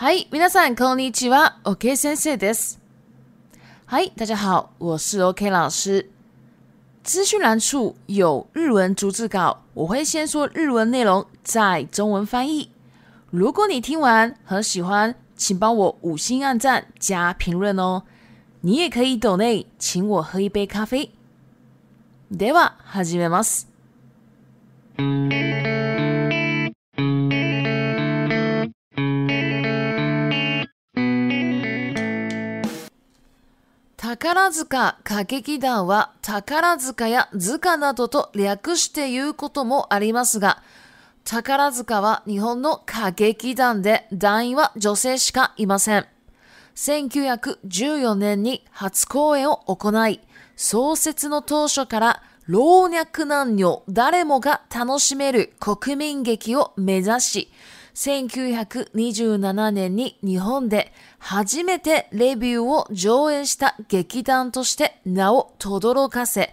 嗨，皆さんこんにちは。OK, 先生です。h 大家好，我是 OK 老师。资讯栏处有日文逐字稿，我会先说日文内容，再中文翻译。如果你听完很喜欢，请帮我五星按赞加评论哦。你也可以抖内请我喝一杯咖啡。では、始めます。宝塚歌劇団は宝塚や塚などと略して言うこともありますが、宝塚は日本の歌劇団で団員は女性しかいません。1914年に初公演を行い、創設の当初から老若男女誰もが楽しめる国民劇を目指し、1927年に日本で初めてレビューを上演した劇団として名を轟かせ、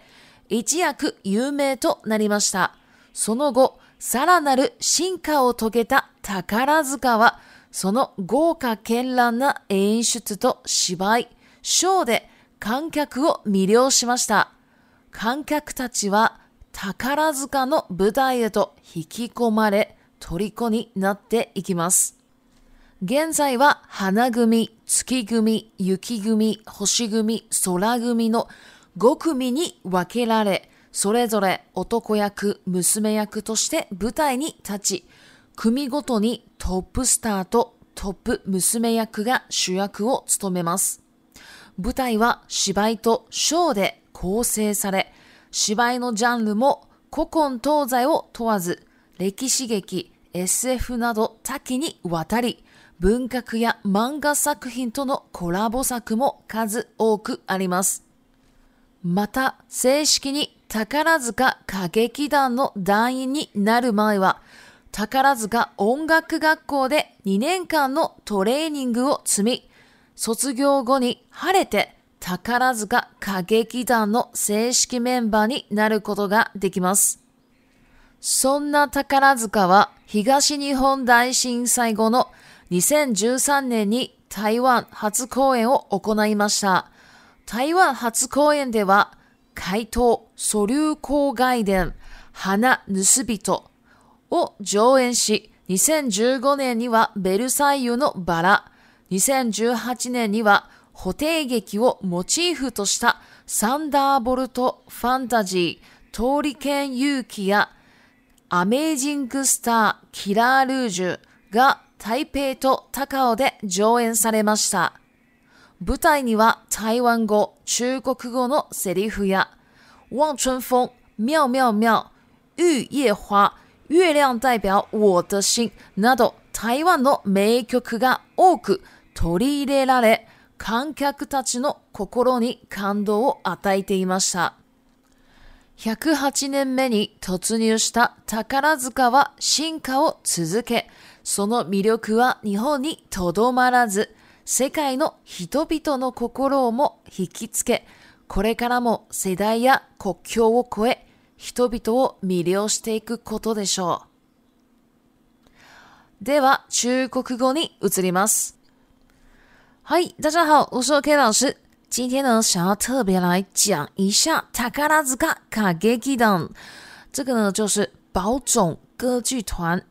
一躍有名となりました。その後、さらなる進化を遂げた宝塚は、その豪華絢爛な演出と芝居、ショーで観客を魅了しました。観客たちは宝塚の舞台へと引き込まれ、虜になっていきます。現在は花組、月組、雪組、星組、空組の5組に分けられ、それぞれ男役、娘役として舞台に立ち、組ごとにトップスターとトップ娘役が主役を務めます。舞台は芝居とショーで構成され、芝居のジャンルも古今東西を問わず、歴史劇、SF など多岐にわたり、文学や漫画作品とのコラボ作も数多くあります。また、正式に宝塚歌劇団の団員になる前は、宝塚音楽学校で2年間のトレーニングを積み、卒業後に晴れて宝塚歌劇団の正式メンバーになることができます。そんな宝塚は東日本大震災後の2013年に台湾初公演を行いました。台湾初公演では、怪盗、素粒公外伝、花盗人を上演し、2015年にはベルサイユのバラ、2018年には補定劇をモチーフとしたサンダーボルトファンタジー、通り剣勇気やアメージングスターキラールージュが台北と高尾で上演されました。舞台には台湾語、中国語のセリフや、望春風、妙妙妙、玉夜花、月亮代表我的心など台湾の名曲が多く取り入れられ、観客たちの心に感動を与えていました。108年目に突入した宝塚は進化を続け、その魅力は日本にとどまらず、世界の人々の心をも引きつけ、これからも世代や国境を越え、人々を魅了していくことでしょう。では、中国語に移ります。はい、大家好、我是 K 老师。今天呢，想要特别来讲一下 t a k a r a z 基 k a Kageki d a 这个呢就是宝冢歌剧团。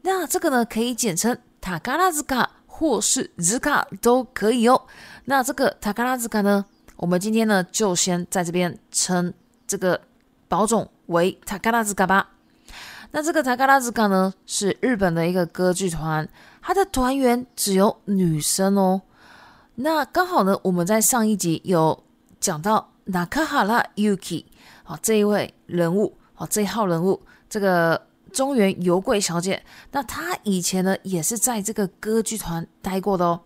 那这个呢可以简称 t a k a r a z k a 或是 z 卡》k a 都可以哦。那这个 t a k a r a z k a 呢，我们今天呢就先在这边称这个宝冢为 t a k a r a z k a 吧。那这个 t a k a r a z k a 呢，是日本的一个歌剧团，它的团员只有女生哦。那刚好呢，我们在上一集有讲到那克哈拉 Yuki，啊这一位人物，哦，这一号人物，这个中原油贵小姐，那她以前呢也是在这个歌剧团待过的哦，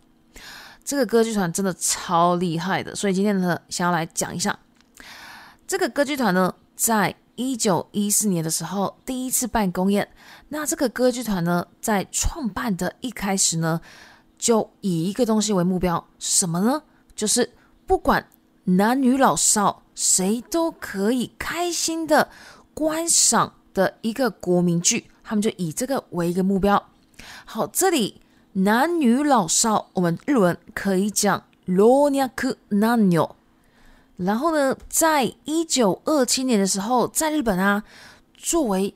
这个歌剧团真的超厉害的，所以今天呢想要来讲一下这个歌剧团呢，在一九一四年的时候第一次办公宴，那这个歌剧团呢在创办的一开始呢。就以一个东西为目标，什么呢？就是不管男女老少，谁都可以开心的观赏的一个国民剧，他们就以这个为一个目标。好，这里男女老少，我们日文可以讲ロニャク男女。然后呢，在一九二七年的时候，在日本啊，作为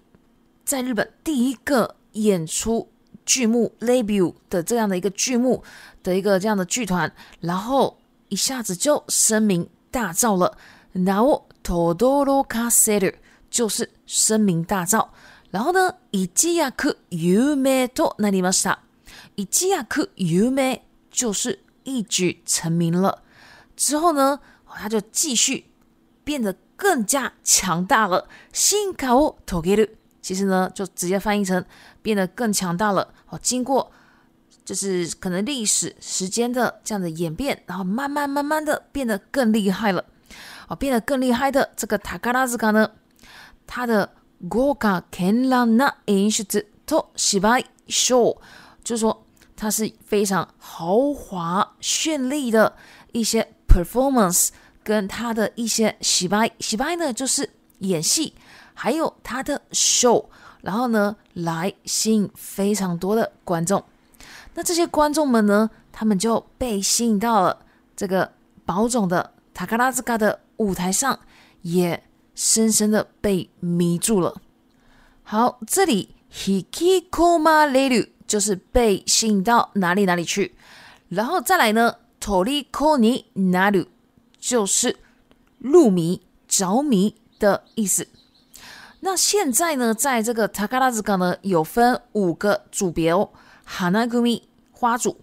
在日本第一个演出。剧目《l a b u 的这样的一个剧目的一个这样的剧团，然后一下子就声名大噪了。然后《Todoro Kase》就是声名大噪。然后呢，《i 基亚克 a k u Yume》to Nanimasa，《Yume》就是一举成名了。之后呢，他就继续变得更加强大了。新卡奥托给了。其实呢，就直接翻译成变得更强大了哦。经过就是可能历史时间的这样的演变，然后慢慢慢慢的变得更厉害了哦。变得更厉害的这个塔卡拉兹卡呢，他的 Goka Kenran Inshuto s i b a i Show，就是说它是非常豪华绚丽的一些 performance，跟它的一些洗白，洗白呢就是演戏。还有他的 show，然后呢，来吸引非常多的观众。那这些观众们呢，他们就被吸引到了这个宝总的塔卡拉兹卡的舞台上，也深深的被迷住了。好，这里 hiki koma n e r u 就是被吸引到哪里哪里去，然后再来呢，tori koni naru 就是入迷、着迷的意思。那现在呢，在这个塔卡拉兹港呢，有分五个组别哦：hana gumi 花组、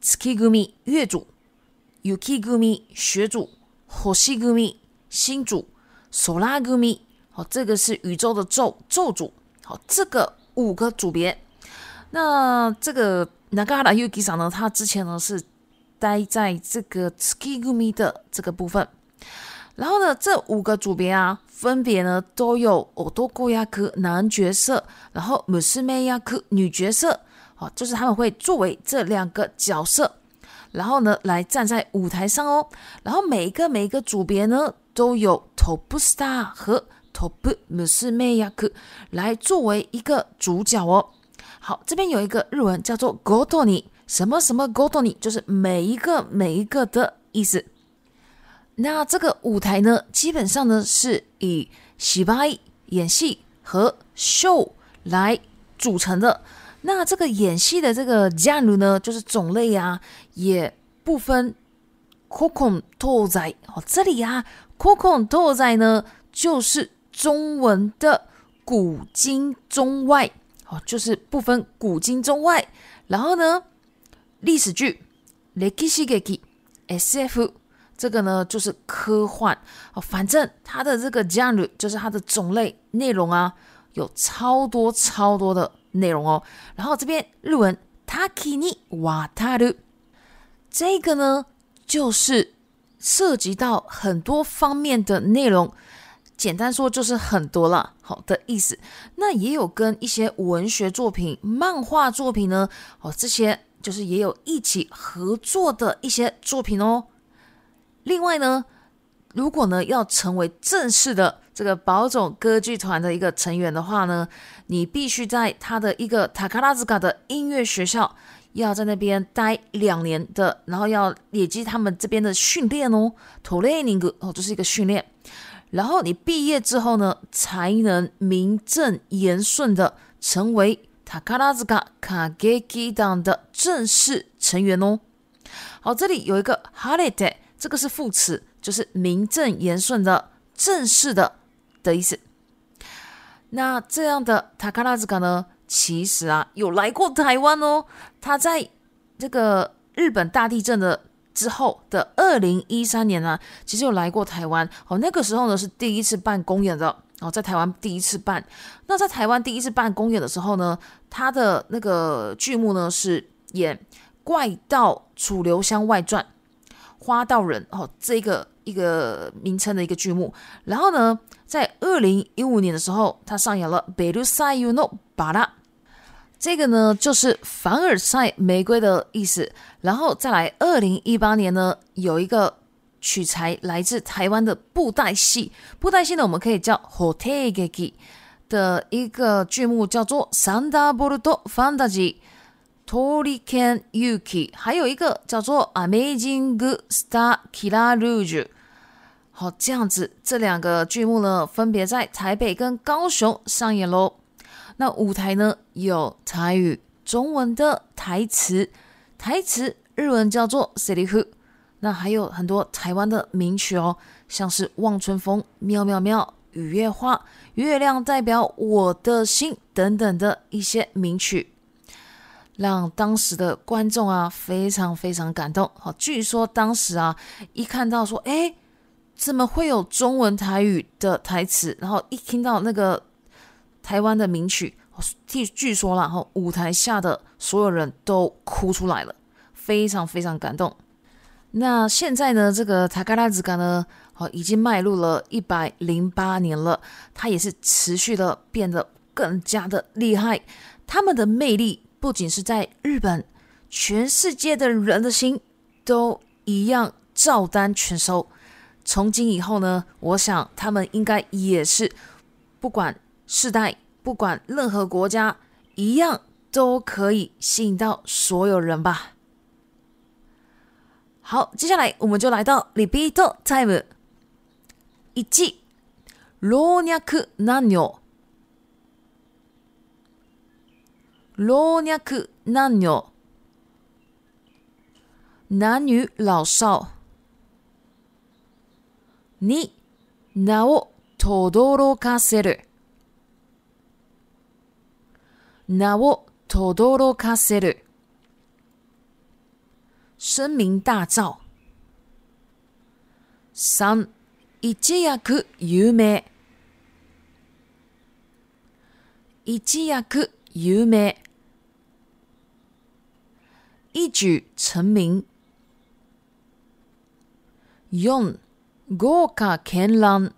s k i gumi 月组、yuki gumi 雪组、hoshi gumi 星组、solara gumi 哦，这个是宇宙的宙宙组。好，这个五个组别。那这个 nagara yuki 上呢，他之前呢是待在这个 s k i gumi 的这个部分。然后呢，这五个组别啊，分别呢都有奥多库亚克男角色，然后姆斯梅亚克女角色，好，就是他们会作为这两个角色，然后呢来站在舞台上哦。然后每一个每一个组别呢，都有 top star 和 top 姆斯梅亚克来作为一个主角哦。好，这边有一个日文叫做 “gotoni”，什么什么 “gotoni”，就是每一个每一个的意思。那这个舞台呢，基本上呢是以洗拍演戏和秀来组成的。那这个演戏的这个 genre 呢，就是种类啊，也不分。c o c o n Tozai 哦，这里啊 c o c o n Tozai 呢，就是中文的古今中外哦，就是不分古今中外。然后呢，历史剧，Leiki Shigeki，SF。这个呢就是科幻哦，反正它的这个 genre 就是它的种类内容啊，有超多超多的内容哦。然后这边日文タキニ a タル，这个呢就是涉及到很多方面的内容，简单说就是很多了，好的意思。那也有跟一些文学作品、漫画作品呢，哦，这些就是也有一起合作的一些作品哦。另外呢，如果呢要成为正式的这个宝冢歌剧团的一个成员的话呢，你必须在他的一个塔卡拉兹卡的音乐学校要在那边待两年的，然后要累积他们这边的训练哦，training 哦，这是一个训练。然后你毕业之后呢，才能名正言顺的成为塔卡拉兹卡卡 k i 党的正式成员哦。好，这里有一个 holiday。这个是副词，就是名正言顺的、正式的的意思。那这样的塔卡拉兹卡呢，其实啊有来过台湾哦。他在这个日本大地震的之后的二零一三年呢，其实有来过台湾哦。那个时候呢是第一次办公演的哦，在台湾第一次办。那在台湾第一次办公演的时候呢，他的那个剧目呢是演《怪盗楚留香外传》。花道人哦，这个一个名称的一个剧目。然后呢，在二零一五年的时候，他上演了《贝 e 塞尤诺巴拉》，No b 这个呢就是凡尔赛玫瑰的意思。然后再来，二零一八年呢，有一个取材来自台湾的布袋戏，布袋戏呢，我们可以叫《Hotagi》的一个剧目，叫做《三打波 o Fantasy》。Tori Kan Yuki，还有一个叫做 Amazing Good Star Kiraruj，好，这样子这两个剧目呢，分别在台北跟高雄上演喽。那舞台呢有台语、中文的台词，台词日文叫做 c l i h u 那还有很多台湾的名曲哦，像是《望春风》、《喵喵喵》、《雨夜花》、《月亮代表我的心》等等的一些名曲。让当时的观众啊非常非常感动。好，据说当时啊一看到说，哎，怎么会有中文台语的台词？然后一听到那个台湾的名曲，据据说啦，后舞台下的所有人都哭出来了，非常非常感动。那现在呢，这个塔卡拉兹卡呢，好已经迈入了一百零八年了，它也是持续的变得更加的厉害，他们的魅力。不仅是在日本，全世界的人的心都一样，照单全收。从今以后呢，我想他们应该也是，不管世代，不管任何国家，一样都可以吸引到所有人吧。好，接下来我们就来到 Repeat Time 一季，劳若难鸟。老若男女。男女老少。に、名をとどろかせる。名をとどろかせる。声名大噪。三、一躍有名。一躍有名。一举成名。用ンゴーカケンラン、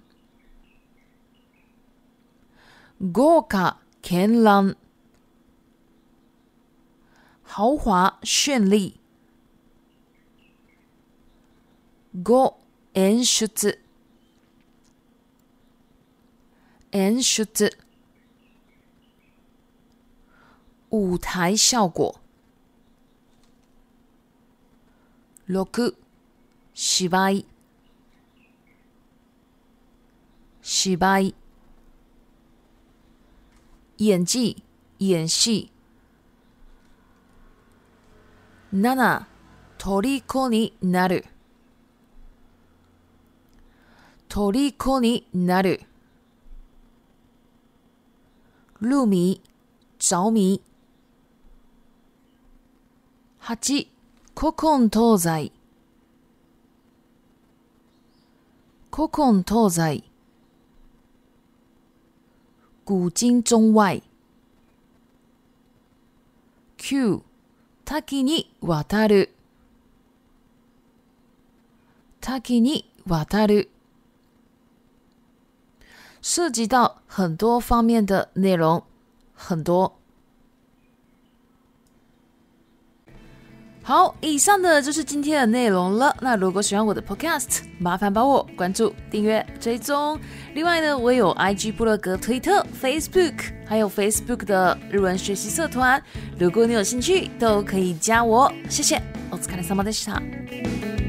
豪华绚丽。ゴ演出、演出，舞台效果。6芝居芝居演技演戲7虜になる虜になる入迷着迷八、古今東西古今同在，古今中外。Q，タキニワタル、タキ涉及到很多方面的内容，很多。好，以上的就是今天的内容了。那如果喜欢我的 Podcast，麻烦帮我关注、订阅、追踪。另外呢，我有 IG、部落格、推特、Facebook，还有 Facebook 的日文学习社团。如果你有兴趣，都可以加我。谢谢。お疲れ様でした。